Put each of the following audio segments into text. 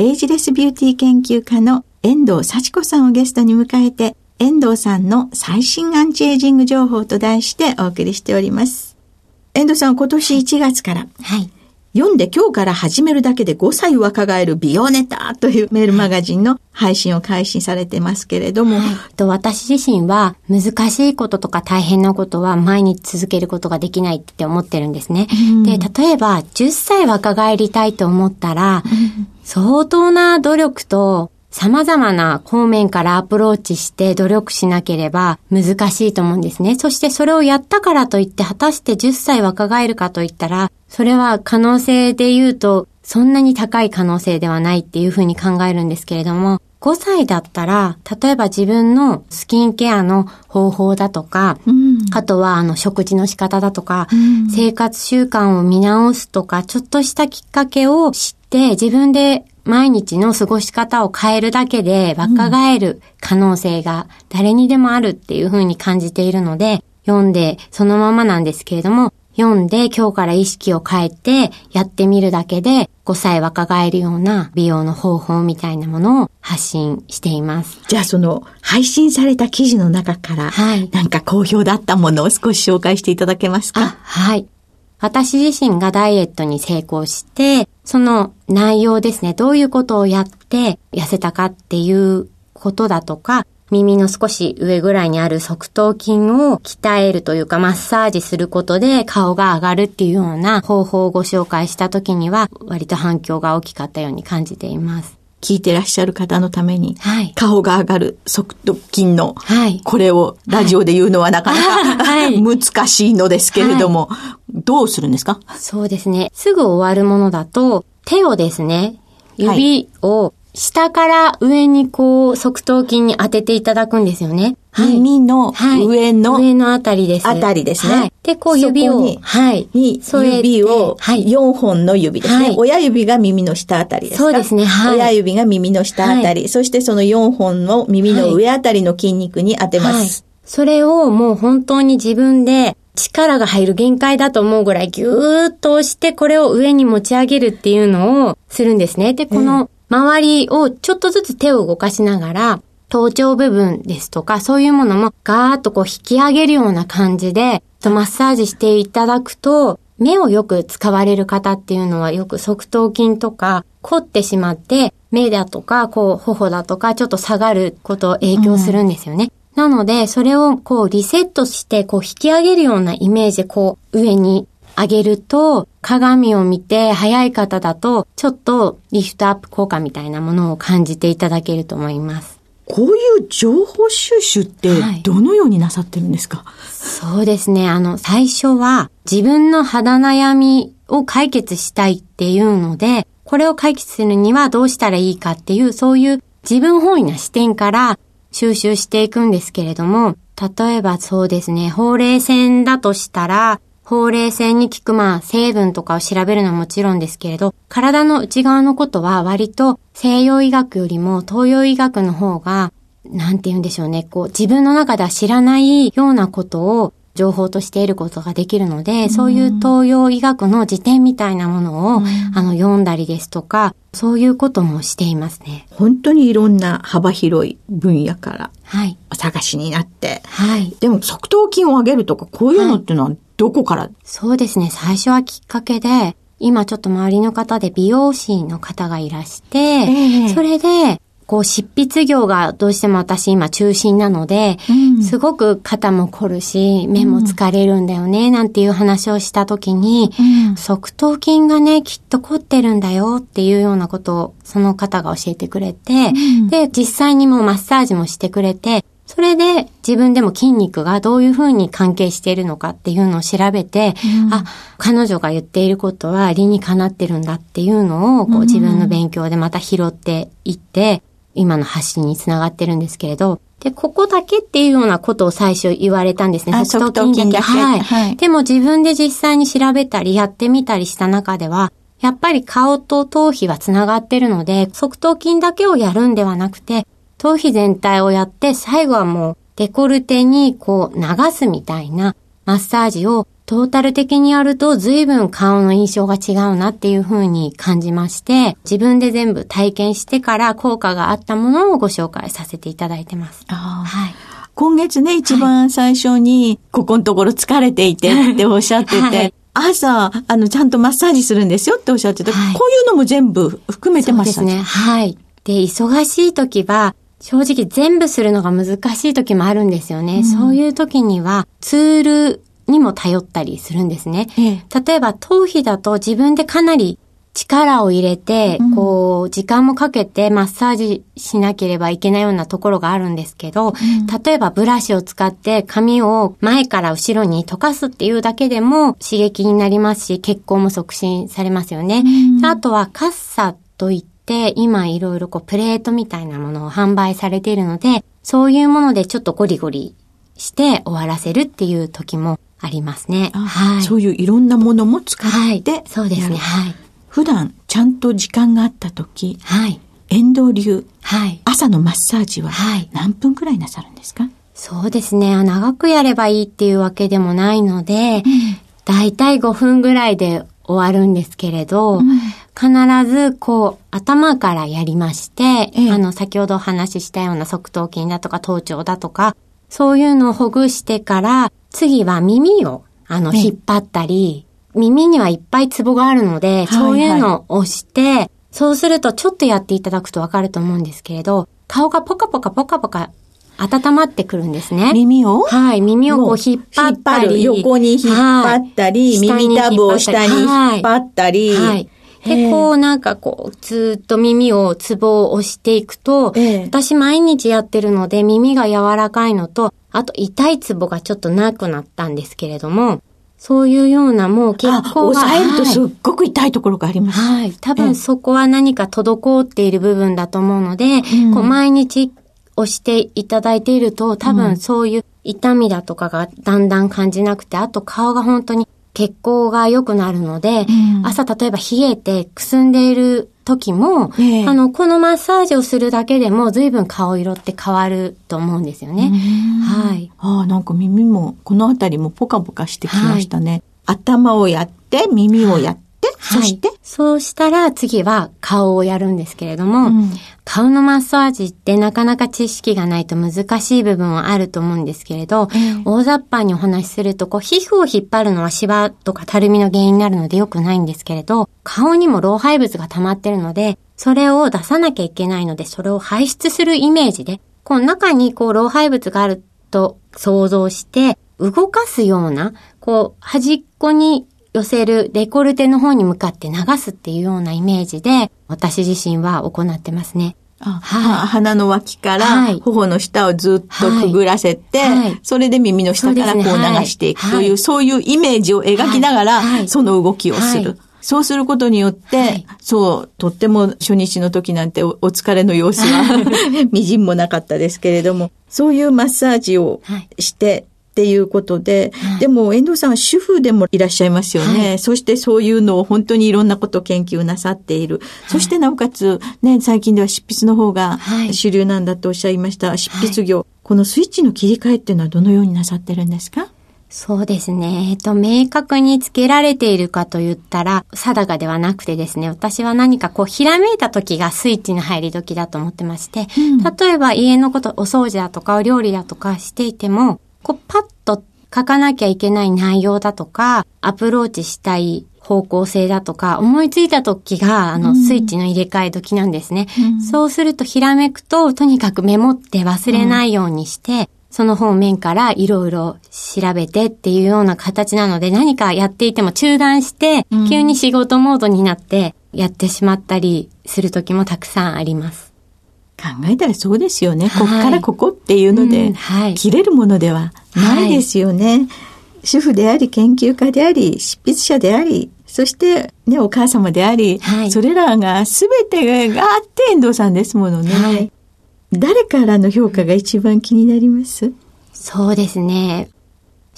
エイジレスビューティー研究家の遠藤幸子さんをゲストに迎えて遠藤さんの最新アンチエイジング情報と題してお送りしております。遠藤さん、今年1月から、はい、読んで今日から始めるだけで5歳若返る美容ネタというメールマガジンの配信を開始されてますけれども。はい、と私自身は難しいこととか大変なことは毎日続けることができないって思ってるんですね。うん、で、例えば10歳若返りたいと思ったら、相当な努力と様々な方面からアプローチして努力しなければ難しいと思うんですね。そしてそれをやったからといって果たして10歳若返るかといったら、それは可能性で言うとそんなに高い可能性ではないっていうふうに考えるんですけれども、5歳だったら、例えば自分のスキンケアの方法だとか、うん、あとはあの食事の仕方だとか、うん、生活習慣を見直すとか、ちょっとしたきっかけを知って自分で毎日の過ごし方を変えるだけで若返る可能性が誰にでもあるっていうふうに感じているので、読んでそのままなんですけれども、読んで今日から意識を変えてやってみるだけで5歳若返るような美容の方法みたいなものを発信しています。じゃあその配信された記事の中から、はい、なんか好評だったものを少し紹介していただけますか？はい。私自身がダイエットに成功して、その内容ですね、どういうことをやって痩せたかっていうことだとか、耳の少し上ぐらいにある側頭筋を鍛えるというかマッサージすることで顔が上がるっていうような方法をご紹介した時には割と反響が大きかったように感じています。聞いてらっしゃる方のために、はい、顔が上がる側頭筋の、はい、これをラジオで言うのはなかなか、はい、難しいのですけれども、はい、どうするんですか？そうですね。すぐ終わるものだと、手をですね、指を下から上にこう、側頭筋に当てていただくんですよね。耳の上の、はい、上のあたりです。あたりですね。はい、で、こう指を、はい。に、指を、はい。4本の指ですね、はい。親指が耳の下あたりですか？そうですね。はい。親指が耳の下あたり、そしてその4本の耳の上あたりの筋肉に当てます。それをもう本当に自分で力が入る限界だと思うぐらいぎゅーっと押してこれを上に持ち上げるっていうのをするんですね。で、この周りをちょっとずつ手を動かしながら、頭頂部分ですとか、そういうものもガーッとこう引き上げるような感じで、マッサージしていただくと、目をよく使われる方っていうのはよく側頭筋とか凝ってしまって、目だとか、こう、頬だとか、ちょっと下がることを影響するんですよね。うん、なので、それをこうリセットして、こう引き上げるようなイメージで、こう上に上げると、鏡を見て早い方だと、ちょっとリフトアップ効果みたいなものを感じていただけると思います。こういう情報収集ってどのようになさってるんですか、はい、そうですね。あの、最初は自分の肌悩みを解決したいっていうので、これを解決するにはどうしたらいいかっていう、そういう自分本位な視点から収集していくんですけれども、例えばそうですね、ほうれい線だとしたら、ほうれい線に効くまあ成分とかを調べるのはもちろんですけれど、体の内側のことは割と西洋医学よりも東洋医学の方が、なんて言うんでしょうね、こう自分の中では知らないようなことを情報として得ることができるので、うん、そういう東洋医学の辞典みたいなものを、うん、あの読んだりですとか、そういうこともしていますね。本当にいろんな幅広い分野から、はい。お探しになって。はい。でも側頭筋を上げるとか、こういうのってのはどこから、はい、そうですね。最初はきっかけで、今ちょっと周りの方で美容師の方がいらして、えー、それで、こう執筆業がどうしても私今中心なので、うん、すごく肩も凝るし、目も疲れるんだよね、なんていう話をした時に、うん、側頭筋がね、きっと凝ってるんだよっていうようなことをその方が教えてくれて、うん、で、実際にもマッサージもしてくれて、それで自分でも筋肉がどういうふうに関係しているのかっていうのを調べて、うん、あ、彼女が言っていることは理にかなってるんだっていうのをこう自分の勉強でまた拾っていって、今の発信につながってるんですけれど、で、ここだけっていうようなことを最初言われたんですね。側頭筋だけ。はい。はい、でも自分で実際に調べたりやってみたりした中では、やっぱり顔と頭皮はつながってるので、側頭筋だけをやるんではなくて、頭皮全体をやって、最後はもうデコルテにこう流すみたいなマッサージをトータル的にやると随分顔の印象が違うなっていう風に感じまして、自分で全部体験してから効果があったものをご紹介させていただいてます。はい。今月ね、一番最初に、ここのところ疲れていてっておっしゃってて、はい朝、あの、ちゃんとマッサージするんですよっておっしゃってて、はい、こういうのも全部含めてましたそうですね。はい。で、忙しい時は、正直全部するのが難しい時もあるんですよね。うん、そういう時には、ツールにも頼ったりするんですね。ええ、例えば頭皮だと自分でかなり力を入れて、うん、こう、時間もかけてマッサージしなければいけないようなところがあるんですけど、うん、例えばブラシを使って髪を前から後ろに溶かすっていうだけでも刺激になりますし、血行も促進されますよね。うん、あとはカッサといって、今いろいろこうプレートみたいなものを販売されているので、そういうものでちょっとゴリゴリして終わらせるっていう時もありますね。はい。そういういろんなものも使って、はい、そうですね。はい。普段ちゃんと時間があった時、はい。遠藤流、はい。朝のマッサージは、はい。何分くらいなさるんですか？そうですね。長くやればいいっていうわけでもないので、だいたい5分ぐらいで終わるんですけれど、うん、必ずこう頭からやりまして、ええ、あの先ほどお話ししたような側頭筋だとか頭頂だとか、そういうのをほぐしてから、次は耳を、あの、引っ張ったり、耳にはいっぱいツボがあるので、そういうのを押して、そうするとちょっとやっていただくとわかると思うんですけれど、顔がポカポカポカポカ温まってくるんですね。耳を？はい、耳をこう引っ張ったり。横に引っ張ったり、はい、耳たぶを下に引っ張ったり。はい、はいで、こうなんかこう、ずっと耳を、ツボを押していくと、私毎日やってるので耳が柔らかいのと、あと痛いツボがちょっとなくなったんですけれども、そういうようなもう結構が。押さえるとすっごく痛いところがあります。はい。多分そこは何か滞っている部分だと思うので、うん、こう毎日押していただいていると、多分そういう痛みだとかがだんだん感じなくて、あと顔が本当に血行が良くなるので、うん、朝例えば冷えてくすんでいる時も、えー、あの、このマッサージをするだけでも随分顔色って変わると思うんですよね。はい。ああ、なんか耳も、このあたりもポカポカしてきましたね。はい、頭をやって、耳をやって、そして、そうしたら次は顔をやるんですけれども、うん、顔のマッサージってなかなか知識がないと難しい部分はあると思うんですけれど、えー、大雑把にお話しすると、こう、皮膚を引っ張るのはシワとかたるみの原因になるので良くないんですけれど、顔にも老廃物が溜まってるので、それを出さなきゃいけないので、それを排出するイメージで、こう中にこう老廃物があると想像して、動かすような、こう端っこに寄せるデコルテの方に向かって流すっていうようなイメージで、私自身は行ってますね。はい、鼻の脇から頬の下をずっとくぐらせて、はい、それで耳の下からこう流していくという、そういうイメージを描きながら、その動きをする。そうすることによって、はい、そう、とっても初日の時なんてお疲れの様子は みじんもなかったですけれども、そういうマッサージをして、っていうことで、でも遠藤さんは主婦でもいらっしゃいますよね。はい、そしてそういうのを本当にいろんなことを研究なさっている。そしてなおかつ、ね、最近では執筆の方が主流なんだとおっしゃいました。執筆業。このスイッチの切り替えっていうのはどのようになさってるんですか？そうですね。えっと、明確につけられているかと言ったら、定かではなくてですね、私は何かこう、ひらめいた時がスイッチの入り時だと思ってまして、うん、例えば家のこと、お掃除だとか、お料理だとかしていても、こう、パッと書かなきゃいけない内容だとか、アプローチしたい方向性だとか、思いついた時が、あの、スイッチの入れ替え時なんですね。うん、そうすると、ひらめくと、とにかくメモって忘れないようにして、その方面からいろいろ調べてっていうような形なので何かやっていても中断して、急に仕事モードになってやってしまったりする時もたくさんあります。考えたらそうですよね。はい、こっからここっていうので、うんはい、切れるものではないですよね。はい、主婦であり、研究家であり、執筆者であり、そしてね、お母様であり、それらが全てがあって遠藤さんですものね。誰からの評価が一番気になります？そうですね。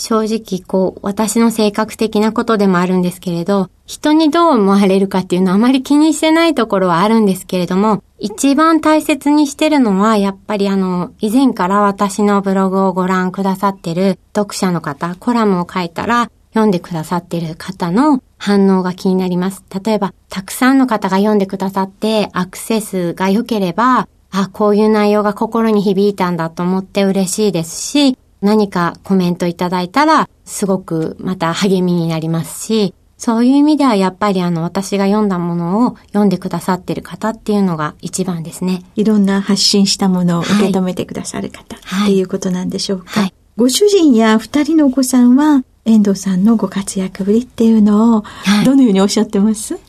正直、こう、私の性格的なことでもあるんですけれど、人にどう思われるかっていうのはあまり気にしてないところはあるんですけれども、一番大切にしてるのは、やっぱりあの、以前から私のブログをご覧くださってる読者の方、コラムを書いたら、読んでくださってる方の反応が気になります。例えば、たくさんの方が読んでくださって、アクセスが良ければ、あ、こういう内容が心に響いたんだと思って嬉しいですし、何かコメントいただいたら、すごくまた励みになりますし、そういう意味ではやっぱりあの私が読んだものを読んでくださってる方っていうのが一番ですね。いろんな発信したものを受け止めてくださる方、はい、っていうことなんでしょうか。はい、ご主人や二人のお子さんは遠藤さんのご活躍ぶりっていうのをどのようにおっしゃってます、はい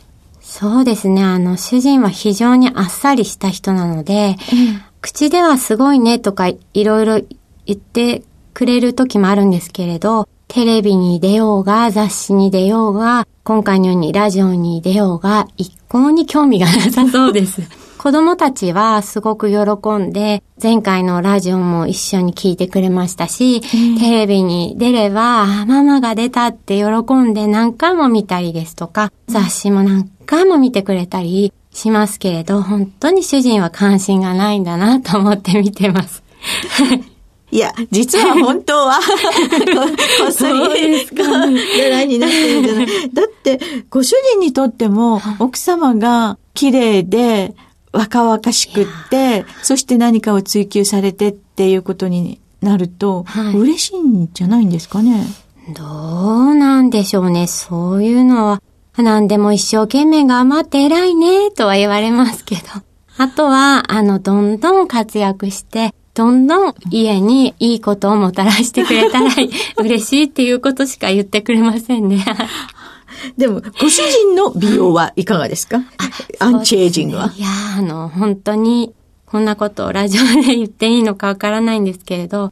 そうですね。あの、主人は非常にあっさりした人なので、うん、口ではすごいねとかいろいろ言ってくれる時もあるんですけれど、テレビに出ようが、雑誌に出ようが、今回のようにラジオに出ようが、一向に興味がなさそうです。子供たちはすごく喜んで、前回のラジオも一緒に聞いてくれましたし、テレビに出れば、ママが出たって喜んで何回も見たりですとか、雑誌も何回も見てくれたりしますけれど、本当に主人は関心がないんだなと思って見てます。いや、実は本当は こっそり、狙いになってるんじゃない。だって、ご主人にとっても、奥様が綺麗で、若々しくって、そして何かを追求されてっていうことになると、はい、嬉しいんじゃないんですかね？どうなんでしょうね。そういうのは、何でも一生懸命頑張って偉いね、とは言われますけど。あとは、あの、どんどん活躍して、どんどん家にいいことをもたらしてくれたら 嬉しいっていうことしか言ってくれませんね。でも、ご主人の美容はいかがですか？アンチエイジングは？いやあの、本当に、こんなことをラジオで言っていいのかわからないんですけれど、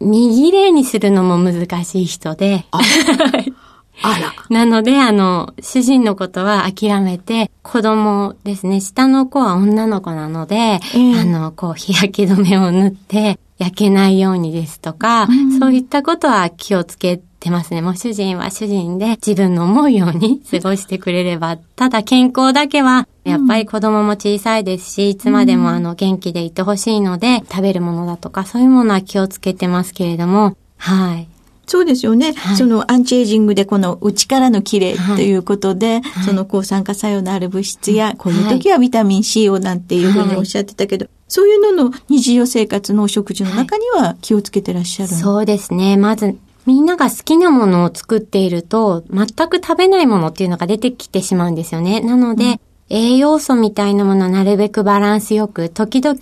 右霊にするのも難しい人で、あら。なので、あの、主人のことは諦めて、子供ですね、下の子は女の子なので、えー、あの、こう、日焼け止めを塗って、焼けないようにですとか、うん、そういったことは気をつけてますね。もう主人は主人で自分の思うように過ごしてくれれば。ただ健康だけは、やっぱり子供も小さいですし、いつまでもあの元気でいてほしいので、食べるものだとかそういうものは気をつけてますけれども、はい。そうですよね、はい、そのアンチエイジングでこの内からの綺麗ということで、はい、その抗酸化作用のある物質や、こういう時はビタミン C をなんていうふうにおっしゃってたけど、そういうのの日常生活のお食事の中には気をつけてらっしゃる、そうですね。まず、みんなが好きなものを作っていると、全く食べないものっていうのが出てきてしまうんですよね。なので、うん、栄養素みたいなものはなるべくバランスよく、時々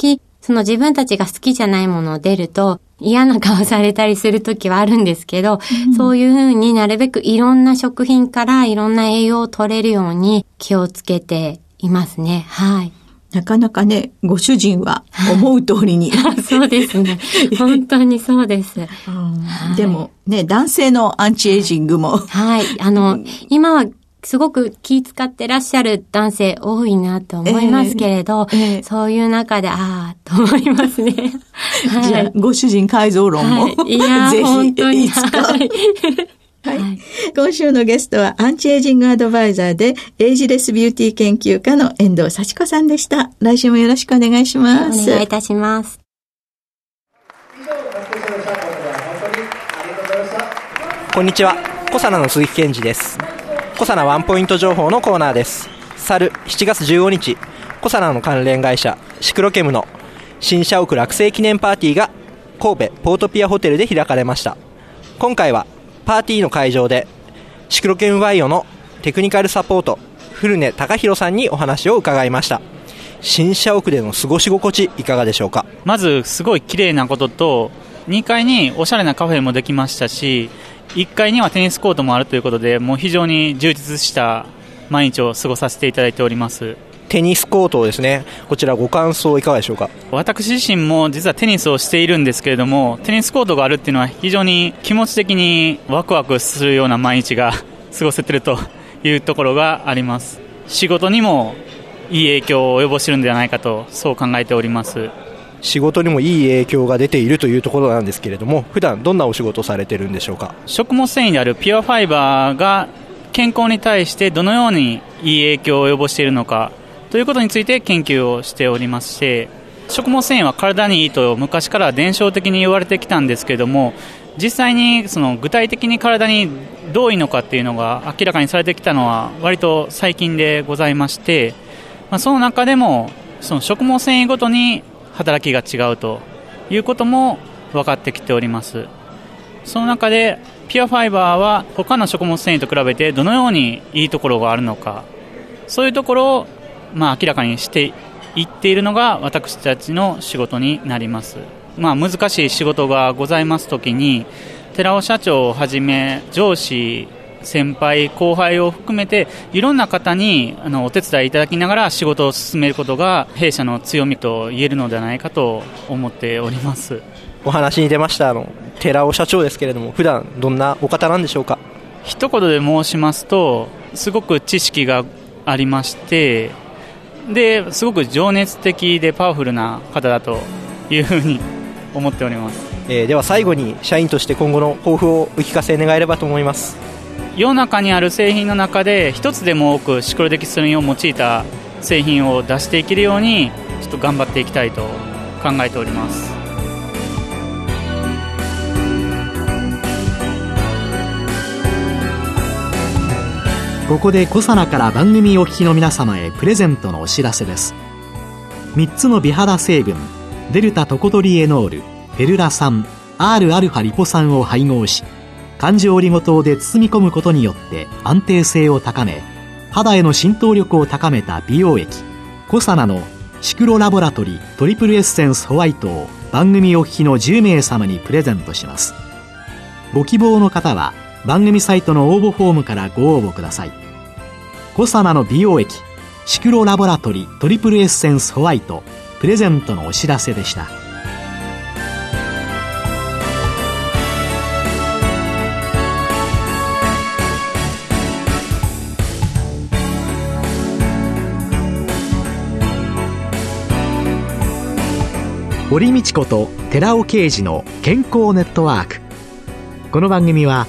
その自分たちが好きじゃないものを出ると嫌な顔されたりするときはあるんですけど、うん、そういうふうになるべくいろんな食品からいろんな栄養を取れるように気をつけていますね。はい。なかなかね、ご主人は思う通りに。そうですね。本当にそうです。でもね、男性のアンチエイジングも。はい。あの、今はすごく気使ってらっしゃる男性多いなと思いますけれど、えーえー、そういう中で、ああ、と思いますね。はい、じゃあ、ご主人改造論も、はい、いや、ぜひ、いつか。はいはい、今週のゲストはアンチエイジングアドバイザーでエイジレスビューティー研究家の遠藤幸子さんでした。来週もよろしくお願いします。お願いいたします。こんにちは。コサナの鈴木健二です。コサナワンポイント情報のコーナーです。去る7月15日、コサナの関連会社、シクロケムの新社屋落成記念パーティーが神戸ポートピアホテルで開かれました。今回はパーティーの会場でシクロケムバイオのテクニカルサポート、古根隆弘さんにお話を伺いました。新社屋での過ごし心地いかがでしょうか？まずすごい綺麗なことと2階におしゃれなカフェもできましたし1階にはテニスコートもあるということで、もう非常に充実した毎日を過ごさせていただいております。テニスコートですね。こちらご感想いかがでしょうか？私自身も実はテニスをしているんですけれども、テニスコートがあるっていうのは非常に気持ち的にワクワクするような毎日が 過ごせてるというところがあります。仕事にもいい影響を及ぼしてるんではないかと、そう考えております。仕事にもいい影響が出ているというところなんですけれども普段どんなお仕事をされてるんでしょうか？食物繊維であるピュアファイバーが健康に対してどのようにいい影響を及ぼしているのかということについて研究をしておりまして食物繊維は体にいいと昔から伝承的に言われてきたんですけれども実際にその具体的に体にどういいのかっていうのが明らかにされてきたのは割と最近でございまして、まあ、その中でもその食物繊維ごとに働きが違うということも分かってきております。その中でピュアファイバーは他の食物繊維と比べてどのようにいいところがあるのか。そういうところをまあ明らかにしていっているのが私たちの仕事になります、まあ、難しい仕事がございますときに寺尾社長をはじめ上司先輩、後輩を含めていろんな方にあのお手伝いいただきながら仕事を進めることが弊社の強みと言えるのではないかと思っております。お話に出ましたあの寺尾社長ですけれども普段どんなお方なんでしょうか？一言で申しますとすごく知識がありましてですごく情熱的でパワフルな方だというふうに思っております、えー、では最後に社員として今後の抱負をお聞かせ願えればと思います。世の中にある製品の中で一つでも多くシクロデキストリンを用いた製品を出していけるようにちょっと頑張っていきたいと考えておりますここでコサナから番組お聞きの皆様へプレゼントのお知らせです。3つの美肌成分デルタトコトリエノールフェルラ酸 Rα リポ酸を配合し環状オリゴ糖で包み込むことによって安定性を高め肌への浸透力を高めた美容液コサナのシクロラボラトリトリプルエッセンスホワイトを番組お聞きの10名様にプレゼントします。ご希望の方は番組サイトの応募フォームからご応募ください。コサナの美容液シクロラボラトリトリプルエッセンスホワイトプレゼントのお知らせでした。堀道子と寺尾啓二の健康ネットワーク。この番組は